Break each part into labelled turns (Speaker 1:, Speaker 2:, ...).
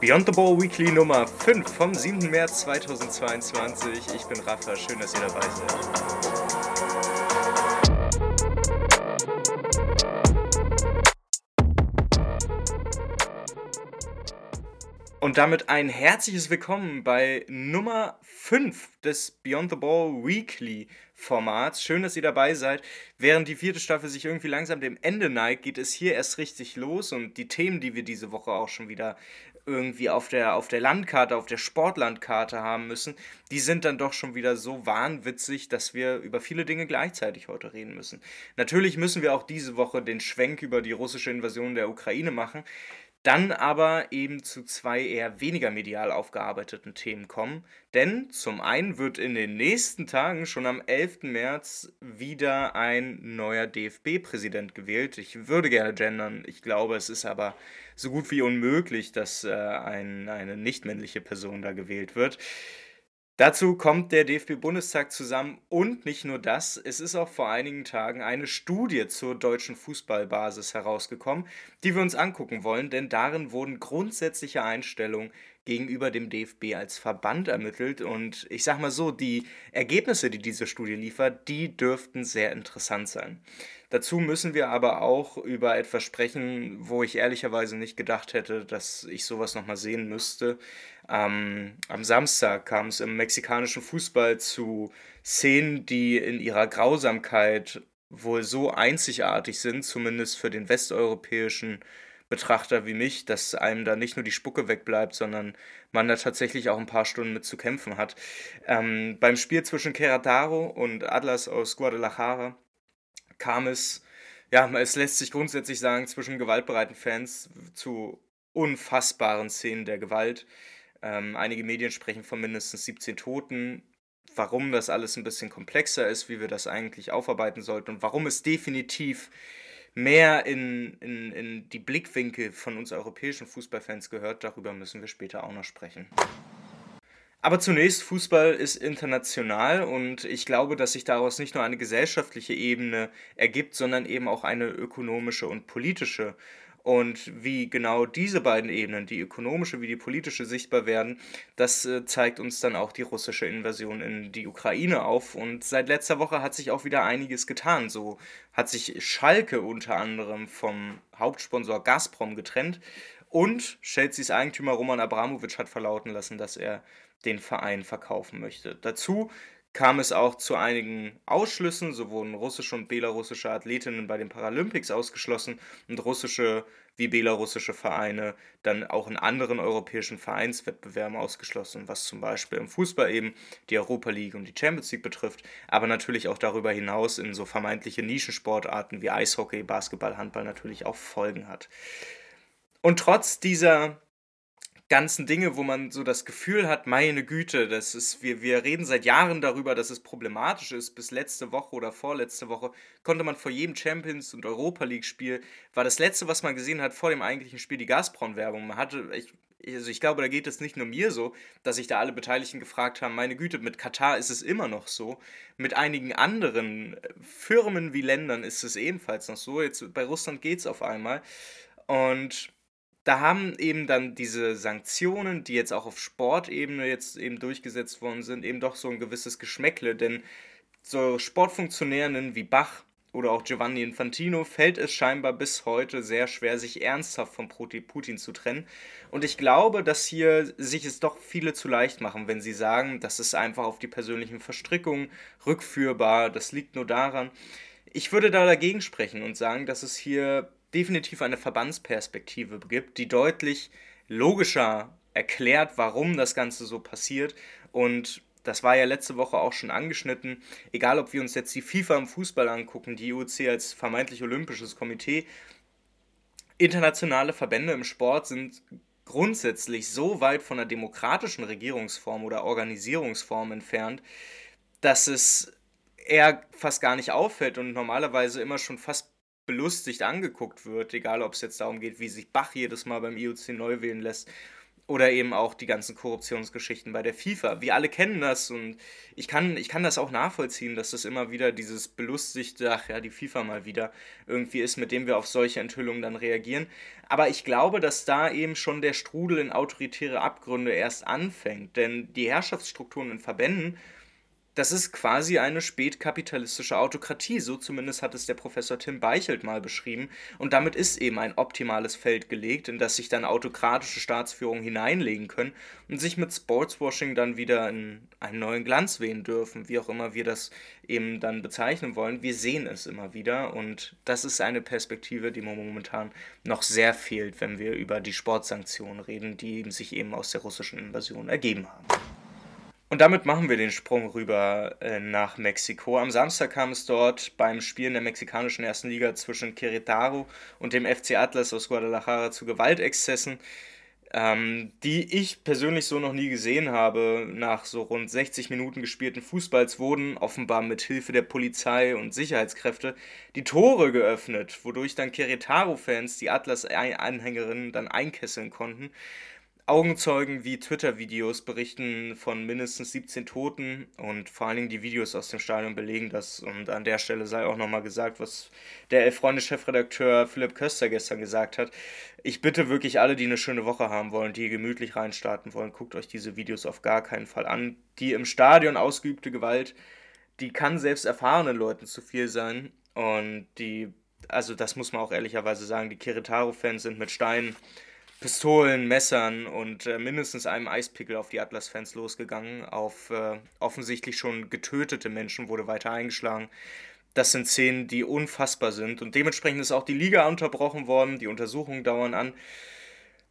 Speaker 1: Beyond the Ball Weekly Nummer 5 vom 7. März 2022. Ich bin Rafa, schön, dass ihr dabei seid. Und damit ein herzliches Willkommen bei Nummer 5 des Beyond the Ball Weekly Formats. Schön, dass ihr dabei seid. Während die vierte Staffel sich irgendwie langsam dem Ende neigt, geht es hier erst richtig los und die Themen, die wir diese Woche auch schon wieder irgendwie auf der, auf der Landkarte, auf der Sportlandkarte haben müssen, die sind dann doch schon wieder so wahnwitzig, dass wir über viele Dinge gleichzeitig heute reden müssen. Natürlich müssen wir auch diese Woche den Schwenk über die russische Invasion der Ukraine machen dann aber eben zu zwei eher weniger medial aufgearbeiteten Themen kommen. Denn zum einen wird in den nächsten Tagen, schon am 11. März, wieder ein neuer DFB-Präsident gewählt. Ich würde gerne gendern, ich glaube, es ist aber so gut wie unmöglich, dass äh, ein, eine nicht-männliche Person da gewählt wird. Dazu kommt der DFB-Bundestag zusammen und nicht nur das, es ist auch vor einigen Tagen eine Studie zur deutschen Fußballbasis herausgekommen, die wir uns angucken wollen, denn darin wurden grundsätzliche Einstellungen gegenüber dem DFB als Verband ermittelt und ich sag mal so, die Ergebnisse, die diese Studie liefert, die dürften sehr interessant sein. Dazu müssen wir aber auch über etwas sprechen, wo ich ehrlicherweise nicht gedacht hätte, dass ich sowas nochmal sehen müsste. Ähm, am Samstag kam es im mexikanischen Fußball zu Szenen, die in ihrer Grausamkeit wohl so einzigartig sind, zumindest für den westeuropäischen Betrachter wie mich, dass einem da nicht nur die Spucke wegbleibt, sondern man da tatsächlich auch ein paar Stunden mit zu kämpfen hat. Ähm, beim Spiel zwischen Querétaro und Atlas aus Guadalajara kam es, ja, es lässt sich grundsätzlich sagen, zwischen gewaltbereiten Fans zu unfassbaren Szenen der Gewalt. Ähm, einige Medien sprechen von mindestens 17 Toten. Warum das alles ein bisschen komplexer ist, wie wir das eigentlich aufarbeiten sollten und warum es definitiv mehr in, in, in die Blickwinkel von uns europäischen Fußballfans gehört, darüber müssen wir später auch noch sprechen. Aber zunächst, Fußball ist international und ich glaube, dass sich daraus nicht nur eine gesellschaftliche Ebene ergibt, sondern eben auch eine ökonomische und politische. Und wie genau diese beiden Ebenen, die ökonomische wie die politische, sichtbar werden, das äh, zeigt uns dann auch die russische Invasion in die Ukraine auf. Und seit letzter Woche hat sich auch wieder einiges getan. So hat sich Schalke unter anderem vom Hauptsponsor Gazprom getrennt. Und Chelseas Eigentümer Roman Abramowitsch hat verlauten lassen, dass er den Verein verkaufen möchte. Dazu kam es auch zu einigen Ausschlüssen, so wurden russische und belarussische Athletinnen bei den Paralympics ausgeschlossen und russische wie belarussische Vereine dann auch in anderen europäischen Vereinswettbewerben ausgeschlossen, was zum Beispiel im Fußball eben die Europa League und die Champions League betrifft, aber natürlich auch darüber hinaus in so vermeintliche Nischensportarten wie Eishockey, Basketball, Handball natürlich auch Folgen hat. Und trotz dieser ganzen Dinge, wo man so das Gefühl hat, meine Güte, das ist, wir, wir reden seit Jahren darüber, dass es problematisch ist. Bis letzte Woche oder vorletzte Woche konnte man vor jedem Champions- und Europa League-Spiel, war das letzte, was man gesehen hat vor dem eigentlichen Spiel, die Gazprom-Werbung. Man hatte, ich, also ich glaube, da geht es nicht nur mir so, dass sich da alle Beteiligten gefragt haben, meine Güte, mit Katar ist es immer noch so. Mit einigen anderen Firmen wie Ländern ist es ebenfalls noch so. Jetzt bei Russland geht es auf einmal. Und da haben eben dann diese Sanktionen, die jetzt auch auf Sportebene jetzt eben durchgesetzt worden sind, eben doch so ein gewisses Geschmäckle, denn so Sportfunktionären wie Bach oder auch Giovanni Infantino fällt es scheinbar bis heute sehr schwer, sich ernsthaft von Putin zu trennen. Und ich glaube, dass hier sich es doch viele zu leicht machen, wenn sie sagen, das ist einfach auf die persönlichen Verstrickungen rückführbar, das liegt nur daran. Ich würde da dagegen sprechen und sagen, dass es hier definitiv eine Verbandsperspektive gibt, die deutlich logischer erklärt, warum das Ganze so passiert. Und das war ja letzte Woche auch schon angeschnitten. Egal, ob wir uns jetzt die FIFA im Fußball angucken, die IOC als vermeintlich olympisches Komitee, internationale Verbände im Sport sind grundsätzlich so weit von einer demokratischen Regierungsform oder Organisierungsform entfernt, dass es eher fast gar nicht auffällt und normalerweise immer schon fast belustigt angeguckt wird, egal ob es jetzt darum geht, wie sich Bach jedes Mal beim IOC neu wählen lässt Oder eben auch die ganzen Korruptionsgeschichten bei der FIFA. Wir alle kennen das und ich kann, ich kann das auch nachvollziehen, dass das immer wieder dieses belustigte, ach ja, die FIFA mal wieder irgendwie ist, mit dem wir auf solche Enthüllungen dann reagieren. Aber ich glaube, dass da eben schon der Strudel in autoritäre Abgründe erst anfängt. Denn die Herrschaftsstrukturen in Verbänden das ist quasi eine spätkapitalistische Autokratie, so zumindest hat es der Professor Tim Beichelt mal beschrieben. Und damit ist eben ein optimales Feld gelegt, in das sich dann autokratische Staatsführungen hineinlegen können und sich mit Sportswashing dann wieder in einen neuen Glanz wehen dürfen, wie auch immer wir das eben dann bezeichnen wollen. Wir sehen es immer wieder und das ist eine Perspektive, die mir momentan noch sehr fehlt, wenn wir über die Sportsanktionen reden, die sich eben aus der russischen Invasion ergeben haben. Und damit machen wir den Sprung rüber äh, nach Mexiko. Am Samstag kam es dort beim Spielen der mexikanischen ersten Liga zwischen Querétaro und dem FC Atlas aus Guadalajara zu Gewaltexzessen, ähm, die ich persönlich so noch nie gesehen habe. Nach so rund 60 Minuten gespielten Fußballs wurden offenbar mit Hilfe der Polizei und Sicherheitskräfte die Tore geöffnet, wodurch dann Querétaro-Fans die Atlas-Anhängerinnen dann einkesseln konnten. Augenzeugen wie Twitter-Videos berichten von mindestens 17 Toten und vor allen Dingen die Videos aus dem Stadion belegen das. Und an der Stelle sei auch nochmal gesagt, was der Elf-Freunde-Chefredakteur Philipp Köster gestern gesagt hat. Ich bitte wirklich alle, die eine schöne Woche haben wollen, die gemütlich reinstarten wollen, guckt euch diese Videos auf gar keinen Fall an. Die im Stadion ausgeübte Gewalt, die kann selbst erfahrenen Leuten zu viel sein. Und die, also das muss man auch ehrlicherweise sagen, die Kiritaro-Fans sind mit Steinen Pistolen, Messern und äh, mindestens einem Eispickel auf die Atlas-Fans losgegangen. Auf äh, offensichtlich schon getötete Menschen wurde weiter eingeschlagen. Das sind Szenen, die unfassbar sind. Und dementsprechend ist auch die Liga unterbrochen worden. Die Untersuchungen dauern an.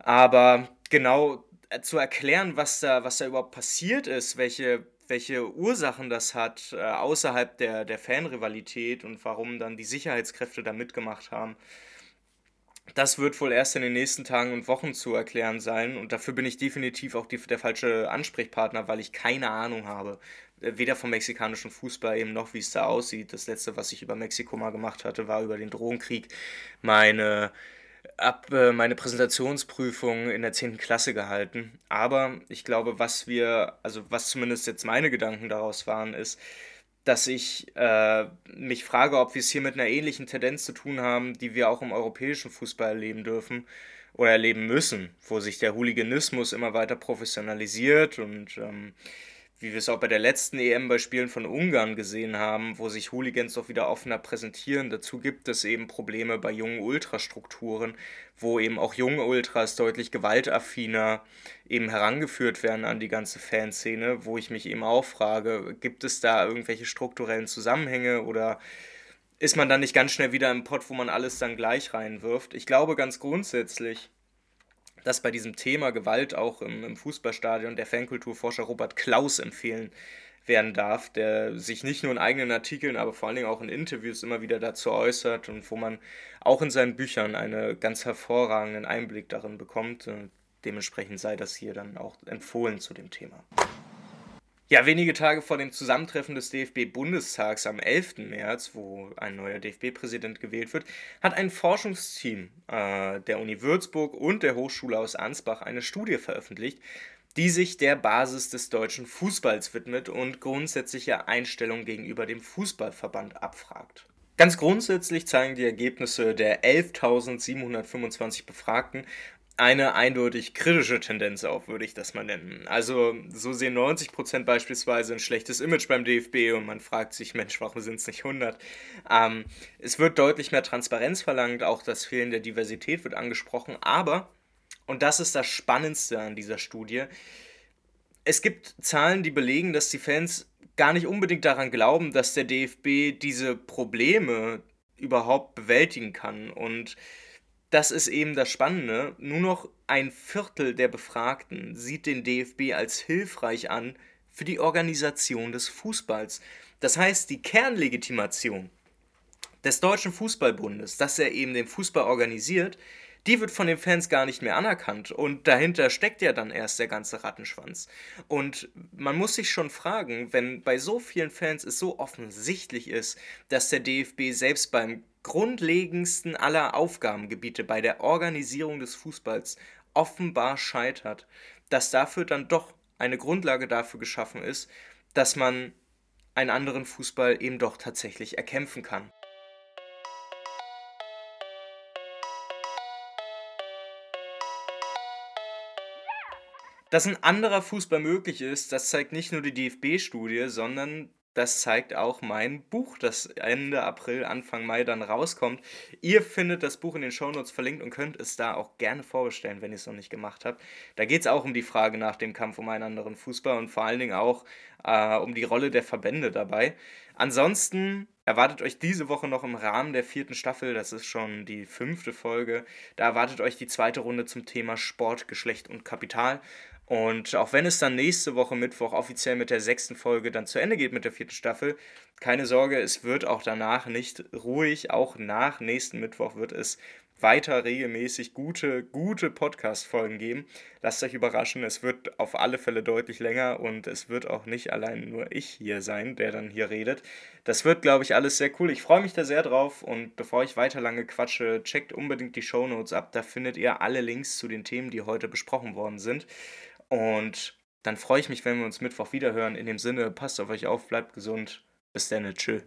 Speaker 1: Aber genau äh, zu erklären, was da, was da überhaupt passiert ist, welche, welche Ursachen das hat, äh, außerhalb der, der Fanrivalität und warum dann die Sicherheitskräfte da mitgemacht haben, das wird wohl erst in den nächsten Tagen und Wochen zu erklären sein und dafür bin ich definitiv auch die, der falsche Ansprechpartner, weil ich keine Ahnung habe. Äh, weder vom mexikanischen Fußball eben noch, wie es da aussieht. Das letzte, was ich über Mexiko mal gemacht hatte, war über den Drogenkrieg. Meine, ab, äh, meine Präsentationsprüfung in der 10. Klasse gehalten. Aber ich glaube, was wir, also was zumindest jetzt meine Gedanken daraus waren, ist, dass ich äh, mich frage, ob wir es hier mit einer ähnlichen Tendenz zu tun haben, die wir auch im europäischen Fußball erleben dürfen oder erleben müssen, wo sich der Hooliganismus immer weiter professionalisiert und ähm, wie wir es auch bei der letzten EM bei Spielen von Ungarn gesehen haben, wo sich Hooligans doch wieder offener präsentieren. Dazu gibt es eben Probleme bei jungen Ultrastrukturen, wo eben auch junge Ultras deutlich gewaltaffiner eben herangeführt werden an die ganze Fanszene, wo ich mich eben auch frage, gibt es da irgendwelche strukturellen Zusammenhänge oder ist man dann nicht ganz schnell wieder im Pott, wo man alles dann gleich reinwirft? Ich glaube ganz grundsätzlich, dass bei diesem Thema Gewalt auch im, im Fußballstadion der Fankulturforscher Robert Klaus empfehlen werden darf, der sich nicht nur in eigenen Artikeln, aber vor allen Dingen auch in Interviews immer wieder dazu äußert und wo man auch in seinen Büchern einen ganz hervorragenden Einblick darin bekommt. Dementsprechend sei das hier dann auch empfohlen zu dem Thema. Ja, wenige Tage vor dem Zusammentreffen des DFB-Bundestags am 11. März, wo ein neuer DFB-Präsident gewählt wird, hat ein Forschungsteam äh, der Uni Würzburg und der Hochschule aus Ansbach eine Studie veröffentlicht, die sich der Basis des deutschen Fußballs widmet und grundsätzliche Einstellungen gegenüber dem Fußballverband abfragt. Ganz grundsätzlich zeigen die Ergebnisse der 11.725 Befragten eine eindeutig kritische Tendenz auf, würde ich das mal nennen. Also so sehen 90% beispielsweise ein schlechtes Image beim DFB und man fragt sich, Mensch, warum sind es nicht 100? Ähm, es wird deutlich mehr Transparenz verlangt, auch das Fehlen der Diversität wird angesprochen, aber, und das ist das Spannendste an dieser Studie, es gibt Zahlen, die belegen, dass die Fans gar nicht unbedingt daran glauben, dass der DFB diese Probleme überhaupt bewältigen kann und das ist eben das Spannende. Nur noch ein Viertel der Befragten sieht den DFB als hilfreich an für die Organisation des Fußballs. Das heißt, die Kernlegitimation des Deutschen Fußballbundes, dass er eben den Fußball organisiert, die wird von den Fans gar nicht mehr anerkannt. Und dahinter steckt ja dann erst der ganze Rattenschwanz. Und man muss sich schon fragen, wenn bei so vielen Fans es so offensichtlich ist, dass der DFB selbst beim grundlegendsten aller Aufgabengebiete bei der Organisierung des Fußballs offenbar scheitert, dass dafür dann doch eine Grundlage dafür geschaffen ist, dass man einen anderen Fußball eben doch tatsächlich erkämpfen kann. Dass ein anderer Fußball möglich ist, das zeigt nicht nur die DFB-Studie, sondern das zeigt auch mein Buch, das Ende April, Anfang Mai dann rauskommt. Ihr findet das Buch in den Shownotes verlinkt und könnt es da auch gerne vorbestellen, wenn ihr es noch nicht gemacht habt. Da geht es auch um die Frage nach dem Kampf um einen anderen Fußball und vor allen Dingen auch äh, um die Rolle der Verbände dabei. Ansonsten erwartet euch diese Woche noch im Rahmen der vierten Staffel, das ist schon die fünfte Folge, da erwartet euch die zweite Runde zum Thema Sport, Geschlecht und Kapital. Und auch wenn es dann nächste Woche Mittwoch offiziell mit der sechsten Folge dann zu Ende geht mit der vierten Staffel, keine Sorge, es wird auch danach nicht ruhig. Auch nach nächsten Mittwoch wird es weiter regelmäßig gute, gute Podcast-Folgen geben. Lasst euch überraschen, es wird auf alle Fälle deutlich länger und es wird auch nicht allein nur ich hier sein, der dann hier redet. Das wird, glaube ich, alles sehr cool. Ich freue mich da sehr drauf und bevor ich weiter lange quatsche, checkt unbedingt die Show Notes ab. Da findet ihr alle Links zu den Themen, die heute besprochen worden sind. Und dann freue ich mich, wenn wir uns Mittwoch wieder hören. In dem Sinne, passt auf euch auf, bleibt gesund. Bis dann, tschüss.